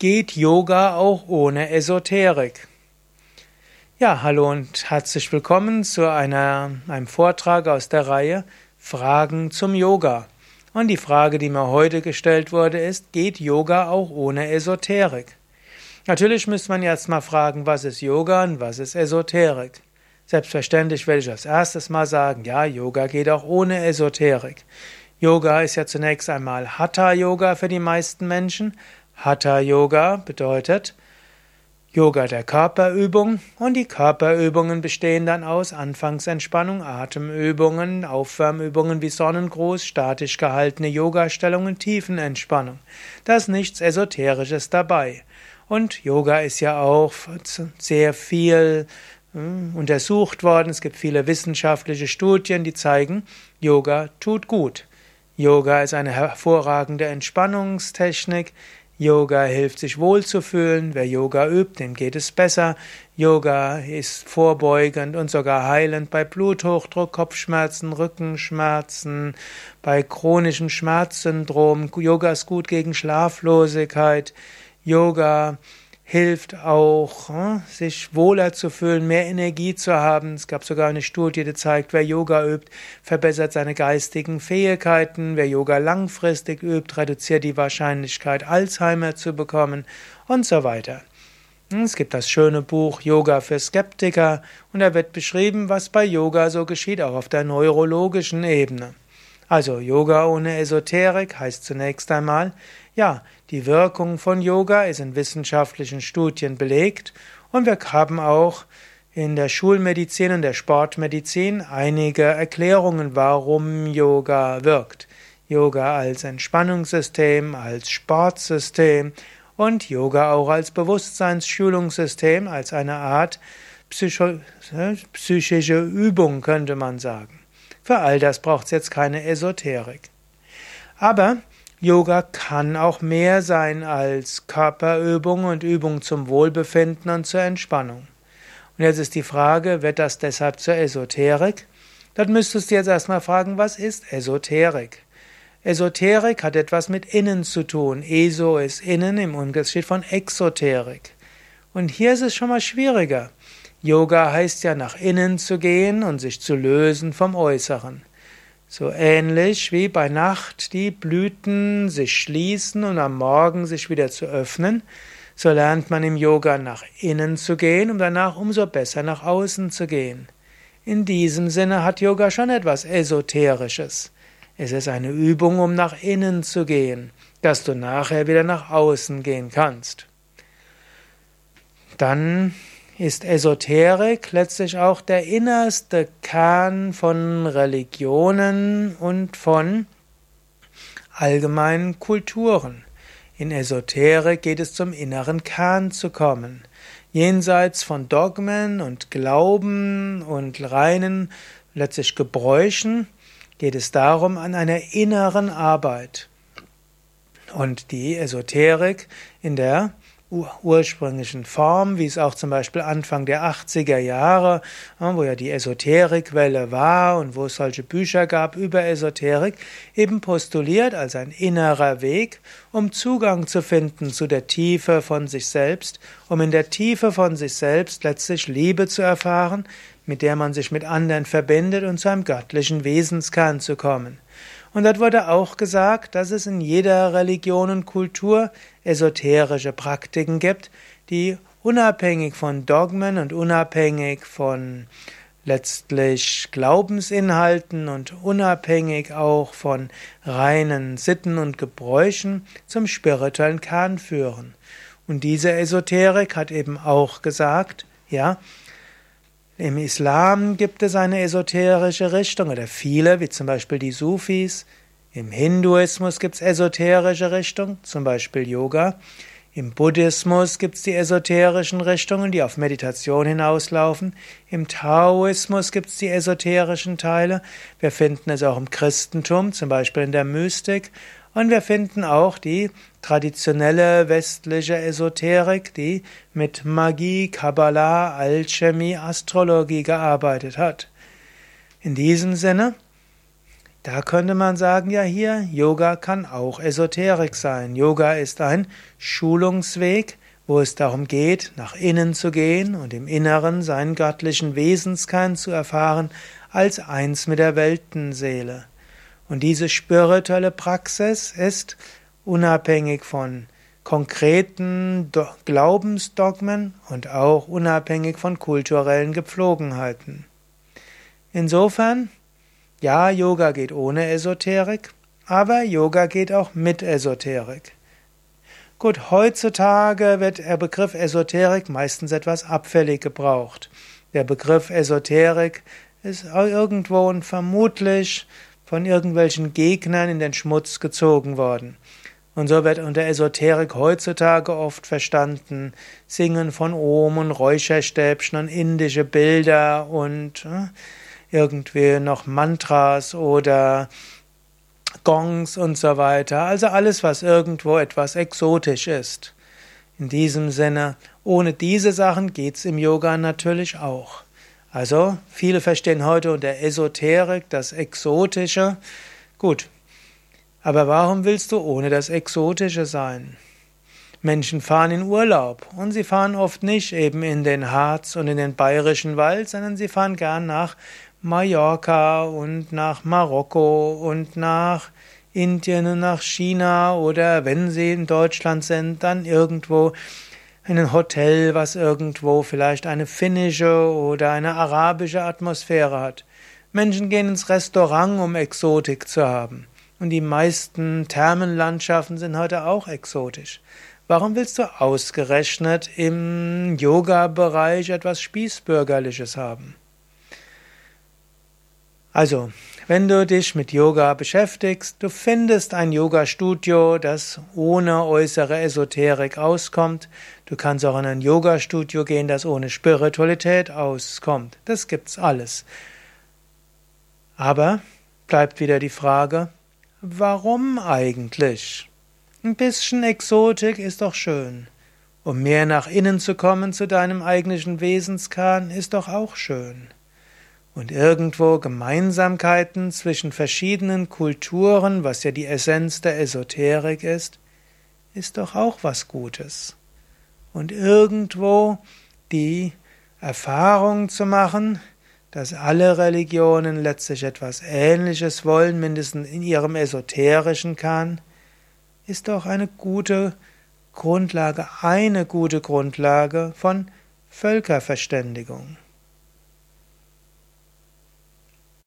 Geht Yoga auch ohne Esoterik? Ja, hallo und herzlich willkommen zu einer, einem Vortrag aus der Reihe Fragen zum Yoga. Und die Frage, die mir heute gestellt wurde, ist, geht Yoga auch ohne Esoterik? Natürlich müsste man jetzt mal fragen, was ist Yoga und was ist Esoterik? Selbstverständlich werde ich als erstes mal sagen, ja, Yoga geht auch ohne Esoterik. Yoga ist ja zunächst einmal Hatha-Yoga für die meisten Menschen. Hatha Yoga bedeutet Yoga der Körperübung und die Körperübungen bestehen dann aus Anfangsentspannung, Atemübungen, Aufwärmübungen wie Sonnengruß, statisch gehaltene Yogastellungen, Tiefenentspannung. Da ist nichts Esoterisches dabei. Und Yoga ist ja auch sehr viel hm, untersucht worden. Es gibt viele wissenschaftliche Studien, die zeigen, Yoga tut gut. Yoga ist eine hervorragende Entspannungstechnik. Yoga hilft sich wohlzufühlen. Wer Yoga übt, dem geht es besser. Yoga ist vorbeugend und sogar heilend bei Bluthochdruck, Kopfschmerzen, Rückenschmerzen, bei chronischem Schmerzsyndrom. Yoga ist gut gegen Schlaflosigkeit. Yoga hilft auch, hm, sich wohler zu fühlen, mehr Energie zu haben. Es gab sogar eine Studie, die zeigt, wer Yoga übt, verbessert seine geistigen Fähigkeiten. Wer Yoga langfristig übt, reduziert die Wahrscheinlichkeit, Alzheimer zu bekommen und so weiter. Hm, es gibt das schöne Buch Yoga für Skeptiker und da wird beschrieben, was bei Yoga so geschieht, auch auf der neurologischen Ebene. Also Yoga ohne Esoterik heißt zunächst einmal, ja, die Wirkung von Yoga ist in wissenschaftlichen Studien belegt und wir haben auch in der Schulmedizin und der Sportmedizin einige Erklärungen, warum Yoga wirkt. Yoga als Entspannungssystem, als Sportsystem und Yoga auch als Bewusstseinsschulungssystem, als eine Art Psycho psychische Übung, könnte man sagen. Für all das braucht es jetzt keine Esoterik. Aber Yoga kann auch mehr sein als Körperübung und Übung zum Wohlbefinden und zur Entspannung. Und jetzt ist die Frage, wird das deshalb zur Esoterik? Dann müsstest du jetzt erstmal fragen, was ist Esoterik? Esoterik hat etwas mit Innen zu tun. Eso ist Innen im Unterschied von Exoterik. Und hier ist es schon mal schwieriger. Yoga heißt ja nach innen zu gehen und sich zu lösen vom Äußeren. So ähnlich wie bei Nacht die Blüten sich schließen und am Morgen sich wieder zu öffnen, so lernt man im Yoga nach innen zu gehen, um danach umso besser nach außen zu gehen. In diesem Sinne hat Yoga schon etwas Esoterisches. Es ist eine Übung, um nach innen zu gehen, dass du nachher wieder nach außen gehen kannst. Dann ist Esoterik letztlich auch der innerste Kern von Religionen und von allgemeinen Kulturen. In Esoterik geht es zum inneren Kern zu kommen. Jenseits von Dogmen und Glauben und reinen, letztlich Gebräuchen, geht es darum an einer inneren Arbeit. Und die Esoterik in der ursprünglichen Form, wie es auch zum Beispiel Anfang der 80er Jahre, wo ja die Esoterikwelle war und wo es solche Bücher gab über Esoterik, eben postuliert als ein innerer Weg, um Zugang zu finden zu der Tiefe von sich selbst, um in der Tiefe von sich selbst letztlich Liebe zu erfahren, mit der man sich mit anderen verbindet und zu einem göttlichen Wesenskern zu kommen. Und dort wurde auch gesagt, dass es in jeder Religion und Kultur esoterische Praktiken gibt, die unabhängig von Dogmen und unabhängig von letztlich Glaubensinhalten und unabhängig auch von reinen Sitten und Gebräuchen zum spirituellen Kern führen. Und diese Esoterik hat eben auch gesagt, ja, im Islam gibt es eine esoterische Richtung oder viele, wie zum Beispiel die Sufis. Im Hinduismus gibt es esoterische Richtungen, zum Beispiel Yoga. Im Buddhismus gibt es die esoterischen Richtungen, die auf Meditation hinauslaufen. Im Taoismus gibt es die esoterischen Teile. Wir finden es auch im Christentum, zum Beispiel in der Mystik. Und wir finden auch die traditionelle westliche Esoterik, die mit Magie, Kabbalah, Alchemie, Astrologie gearbeitet hat. In diesem Sinne, Da könnte man sagen, ja hier, Yoga kann auch Esoterik sein. Yoga ist ein Schulungsweg, wo es darum geht, nach innen zu gehen und im Inneren seinen göttlichen Wesenskern zu erfahren als eins mit der Weltenseele. Und diese spirituelle Praxis ist unabhängig von konkreten Glaubensdogmen und auch unabhängig von kulturellen Gepflogenheiten. Insofern ja, Yoga geht ohne Esoterik, aber Yoga geht auch mit Esoterik. Gut, heutzutage wird der Begriff Esoterik meistens etwas abfällig gebraucht. Der Begriff Esoterik ist irgendwo und vermutlich von irgendwelchen Gegnern in den Schmutz gezogen worden. Und so wird unter Esoterik heutzutage oft verstanden Singen von und Räucherstäbchen und indische Bilder und äh, irgendwie noch Mantras oder Gongs und so weiter. Also alles, was irgendwo etwas exotisch ist. In diesem Sinne, ohne diese Sachen geht's im Yoga natürlich auch. Also, viele verstehen heute unter Esoterik das Exotische. Gut. Aber warum willst du ohne das Exotische sein? Menschen fahren in Urlaub und sie fahren oft nicht eben in den Harz und in den bayerischen Wald, sondern sie fahren gern nach Mallorca und nach Marokko und nach Indien und nach China oder wenn sie in Deutschland sind, dann irgendwo in ein Hotel, was irgendwo vielleicht eine finnische oder eine arabische Atmosphäre hat. Menschen gehen ins Restaurant, um Exotik zu haben. Und die meisten Thermenlandschaften sind heute auch exotisch. Warum willst du ausgerechnet im Yoga-Bereich etwas Spießbürgerliches haben? Also, wenn du dich mit Yoga beschäftigst, du findest ein Yoga-Studio, das ohne äußere Esoterik auskommt. Du kannst auch in ein Yoga-Studio gehen, das ohne Spiritualität auskommt. Das gibt's alles. Aber bleibt wieder die Frage, warum eigentlich? Ein bisschen Exotik ist doch schön. Um mehr nach innen zu kommen zu deinem eigentlichen Wesenskern ist doch auch schön und irgendwo Gemeinsamkeiten zwischen verschiedenen Kulturen, was ja die Essenz der Esoterik ist, ist doch auch was Gutes. Und irgendwo die Erfahrung zu machen, dass alle Religionen letztlich etwas Ähnliches wollen, mindestens in ihrem esoterischen Kern, ist doch eine gute Grundlage, eine gute Grundlage von Völkerverständigung.